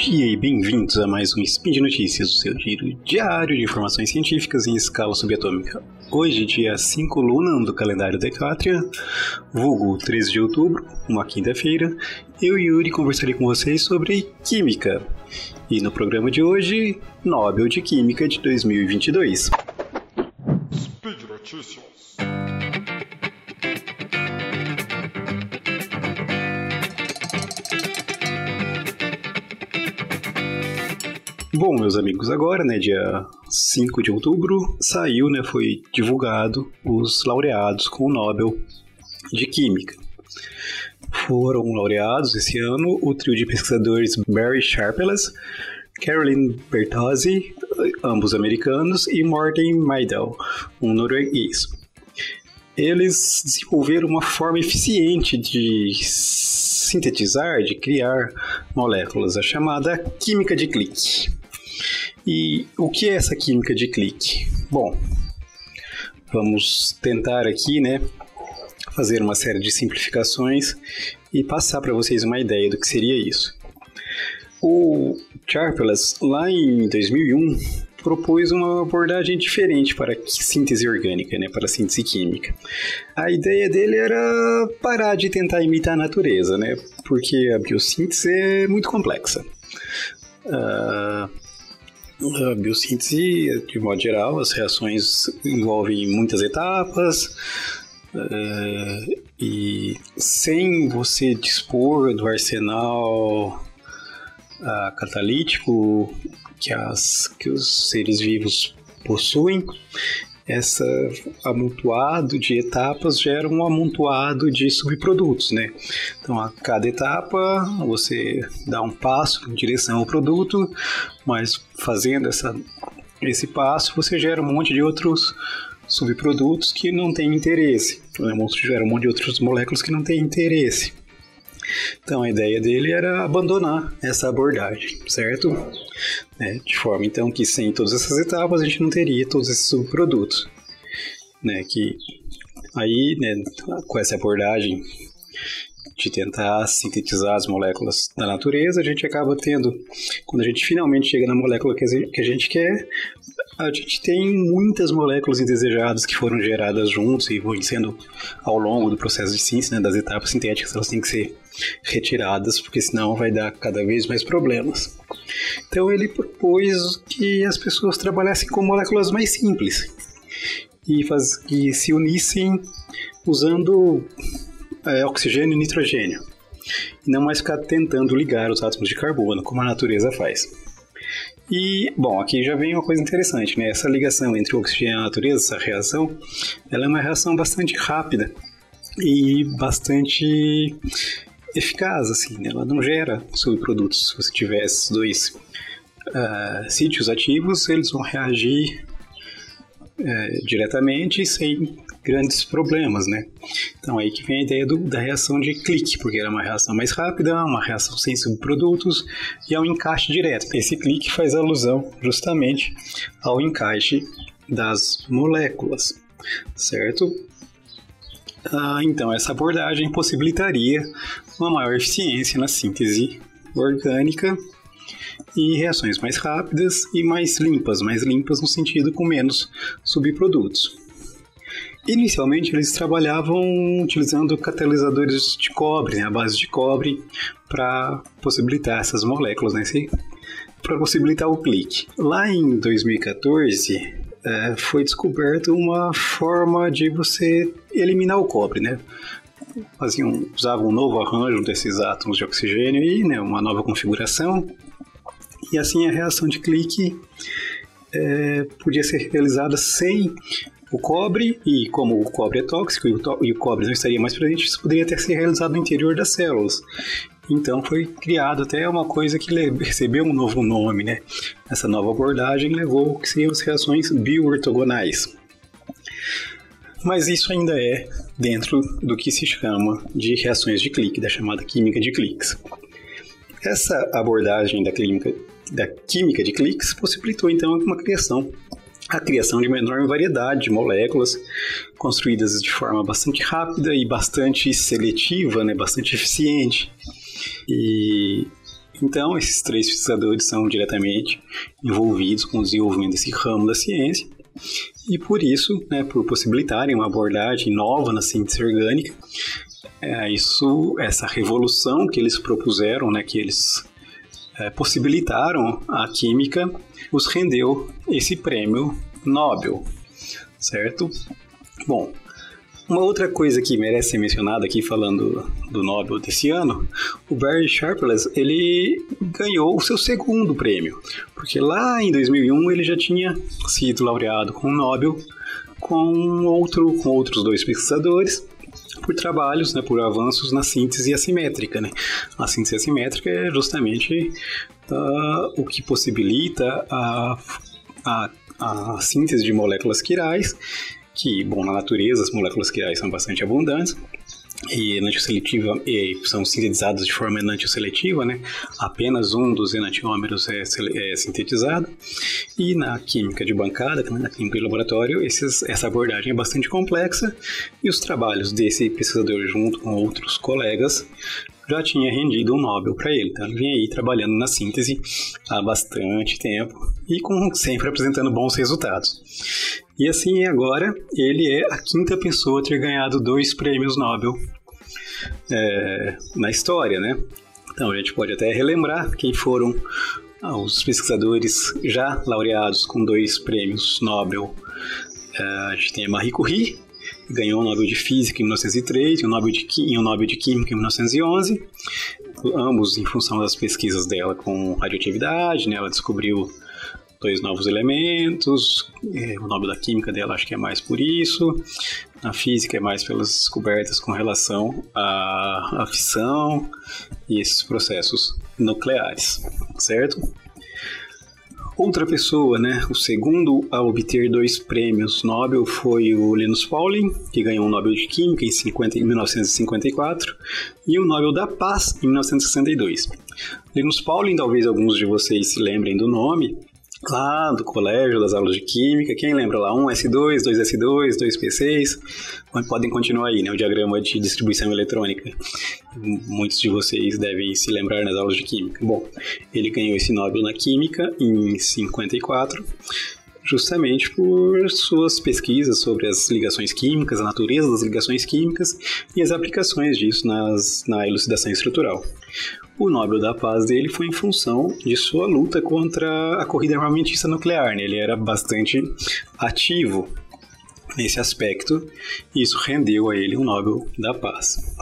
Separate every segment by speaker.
Speaker 1: dia e bem-vindos a mais um Spin de Notícias, o seu giro diário de informações científicas em escala subatômica. Hoje, dia 5 Luna do calendário Decátria, vulgo 13 de outubro, uma quinta-feira, eu e Yuri conversarei com vocês sobre Química. E no programa de hoje, Nobel de Química de 2022.
Speaker 2: Speed Notícias.
Speaker 1: Bom, meus amigos, agora, né, dia 5 de outubro, saiu, né, foi divulgado os laureados com o Nobel de Química. Foram laureados esse ano o trio de pesquisadores Barry Sharpless, Caroline Bertozzi, ambos americanos, e Morten Meidel, um norueguês. Eles desenvolveram uma forma eficiente de sintetizar, de criar moléculas, a chamada química de clique. E o que é essa química de clique? Bom, vamos tentar aqui, né, fazer uma série de simplificações e passar para vocês uma ideia do que seria isso. O Charpelas, lá em 2001, propôs uma abordagem diferente para a síntese orgânica, né, para a síntese química. A ideia dele era parar de tentar imitar a natureza, né, porque a biossíntese é muito complexa. Uh, a biossíntese, de modo geral, as reações envolvem muitas etapas uh, e sem você dispor do arsenal uh, catalítico que, as, que os seres vivos possuem, essa amontoado de etapas gera um amontoado de subprodutos, né? Então, a cada etapa você dá um passo em direção ao produto, mas fazendo essa, esse passo você gera um monte de outros subprodutos que não têm interesse. Né? Gera um monte de outras moléculas que não têm interesse. Então a ideia dele era abandonar essa abordagem, certo? É, de forma então que sem todas essas etapas a gente não teria todos esses subprodutos, né? Que aí, né, com essa abordagem de tentar sintetizar as moléculas da natureza, a gente acaba tendo, quando a gente finalmente chega na molécula que a gente quer, a gente tem muitas moléculas indesejadas que foram geradas juntos e vão sendo ao longo do processo de síntese, né, das etapas sintéticas, elas têm que ser retiradas, porque senão vai dar cada vez mais problemas. Então ele propôs que as pessoas trabalhassem com moléculas mais simples e, faz, e se unissem usando é, oxigênio e nitrogênio, e não mais ficar tentando ligar os átomos de carbono, como a natureza faz. E, bom, aqui já vem uma coisa interessante, né? Essa ligação entre o oxigênio e a natureza, essa reação, ela é uma reação bastante rápida e bastante eficaz, assim, né? Ela não gera subprodutos. Se você tiver esses dois uh, sítios ativos, eles vão reagir uh, diretamente sem grandes problemas, né? Então aí que vem a ideia do, da reação de clique, porque era uma reação mais rápida, uma reação sem subprodutos e é um encaixe direto. Esse clique faz alusão justamente ao encaixe das moléculas, certo? Ah, então essa abordagem possibilitaria uma maior eficiência na síntese orgânica e reações mais rápidas e mais limpas, mais limpas no sentido com menos subprodutos. Inicialmente eles trabalhavam utilizando catalisadores de cobre, né, a base de cobre, para possibilitar essas moléculas, né, para possibilitar o clique. Lá em 2014 é, foi descoberta uma forma de você eliminar o cobre, né? Faziam, usavam um novo arranjo desses átomos de oxigênio e né, uma nova configuração. E assim a reação de clique é, podia ser realizada sem o cobre, e como o cobre é tóxico e o, e o cobre não estaria mais presente, isso poderia ter sido realizado no interior das células. Então foi criado até uma coisa que recebeu um novo nome, né? Essa nova abordagem levou que seriam as reações bioortogonais. Mas isso ainda é dentro do que se chama de reações de clique, da chamada química de cliques. Essa abordagem da química, da química de cliques possibilitou então uma criação a criação de uma enorme variedade de moléculas construídas de forma bastante rápida e bastante seletiva, né, bastante eficiente. E Então, esses três pesquisadores são diretamente envolvidos com o desenvolvimento desse ramo da ciência e por isso, né, por possibilitarem uma abordagem nova na síntese orgânica, é, isso, essa revolução que eles propuseram, né, que eles é, possibilitaram a química, os rendeu esse prêmio Nobel, certo? Bom, uma outra coisa que merece ser mencionada aqui falando do Nobel desse ano, o Barry Sharpless, ele ganhou o seu segundo prêmio, porque lá em 2001 ele já tinha sido laureado com o Nobel com outro com outros dois pesquisadores por trabalhos, né, por avanços na síntese assimétrica, né? A síntese assimétrica é justamente uh, o que possibilita a, a, a síntese de moléculas quirais que, bom, na natureza as moléculas quirais são bastante abundantes, e enantioseletiva e são sintetizadas de forma enantioseletiva, né? Apenas um dos enantiômeros é, é, sintetizado. E na química de bancada, na química de laboratório, esses, essa abordagem é bastante complexa e os trabalhos desse pesquisador junto com outros colegas já tinha rendido um Nobel para ele. Então ele vinha aí trabalhando na síntese há bastante tempo e com sempre apresentando bons resultados. E assim agora ele é a quinta pessoa a ter ganhado dois prêmios Nobel é, na história, né? Então a gente pode até relembrar quem foram os pesquisadores já laureados com dois prêmios Nobel. É, a gente tem a Marie Curie, ganhou o Nobel de Física em 1903 e o Nobel de, e o Nobel de Química em 1911, ambos em função das pesquisas dela com radioatividade, né? Ela descobriu dois novos elementos, é, o Nobel da Química dela acho que é mais por isso, a física é mais pelas descobertas com relação à, à fissão e esses processos nucleares, certo? Outra pessoa, né, o segundo a obter dois prêmios Nobel foi o Linus Pauling, que ganhou o Nobel de Química em, 50, em 1954 e o Nobel da Paz em 1962. Linus Pauling, talvez alguns de vocês se lembrem do nome, lá do colégio, das aulas de química. Quem lembra lá? 1S2, 2S2, 2P6. Podem continuar aí, né? O diagrama de distribuição eletrônica. Muitos de vocês devem se lembrar nas aulas de química. Bom, ele ganhou esse Nobel na Química em 54 justamente por suas pesquisas sobre as ligações químicas, a natureza das ligações químicas e as aplicações disso nas, na elucidação estrutural. O Nobel da Paz dele foi em função de sua luta contra a corrida armamentista nuclear. Né? Ele era bastante ativo nesse aspecto e isso rendeu a ele o Nobel da Paz.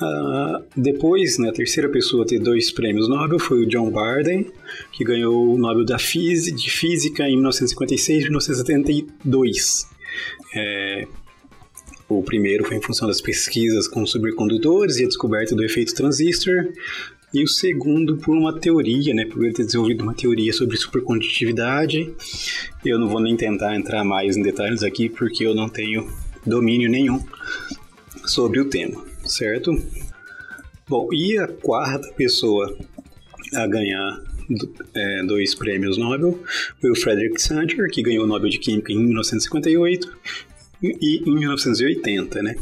Speaker 1: Uh, depois, né, a terceira pessoa a ter dois prêmios Nobel foi o John Barden, que ganhou o Nobel da de Física em 1956 e 1972. É, o primeiro foi em função das pesquisas com supercondutores e a descoberta do efeito transistor, e o segundo por uma teoria, né, por ele ter desenvolvido uma teoria sobre supercondutividade. Eu não vou nem tentar entrar mais em detalhes aqui porque eu não tenho domínio nenhum sobre o tema, certo? Bom, e a quarta pessoa a ganhar é, dois prêmios Nobel foi o Frederick Sanger, que ganhou o Nobel de Química em 1958 e em 1980, né?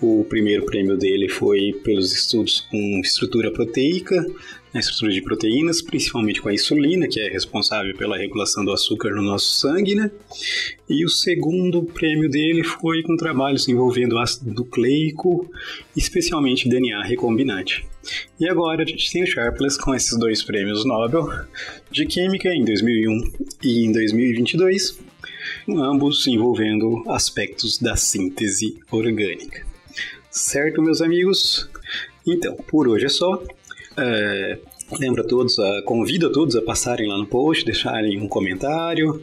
Speaker 1: O primeiro prêmio dele foi pelos estudos com estrutura proteica, a estrutura de proteínas, principalmente com a insulina, que é responsável pela regulação do açúcar no nosso sangue, né? E o segundo prêmio dele foi com trabalhos envolvendo ácido nucleico, especialmente DNA recombinante. E agora a gente tem o Sharpless com esses dois prêmios Nobel de Química em 2001 e em 2022, ambos envolvendo aspectos da síntese orgânica. Certo, meus amigos? Então, por hoje é só. É, lembra todos, a, convido a todos a passarem lá no post, deixarem um comentário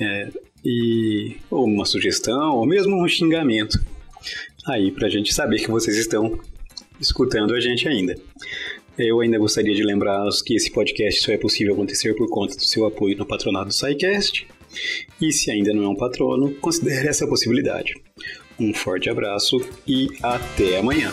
Speaker 1: é, e ou uma sugestão ou mesmo um xingamento aí para a gente saber que vocês estão escutando a gente ainda. Eu ainda gostaria de lembrá-los que esse podcast só é possível acontecer por conta do seu apoio no patronato do SciCast. E se ainda não é um patrono, considere essa possibilidade. Um forte abraço e até amanhã.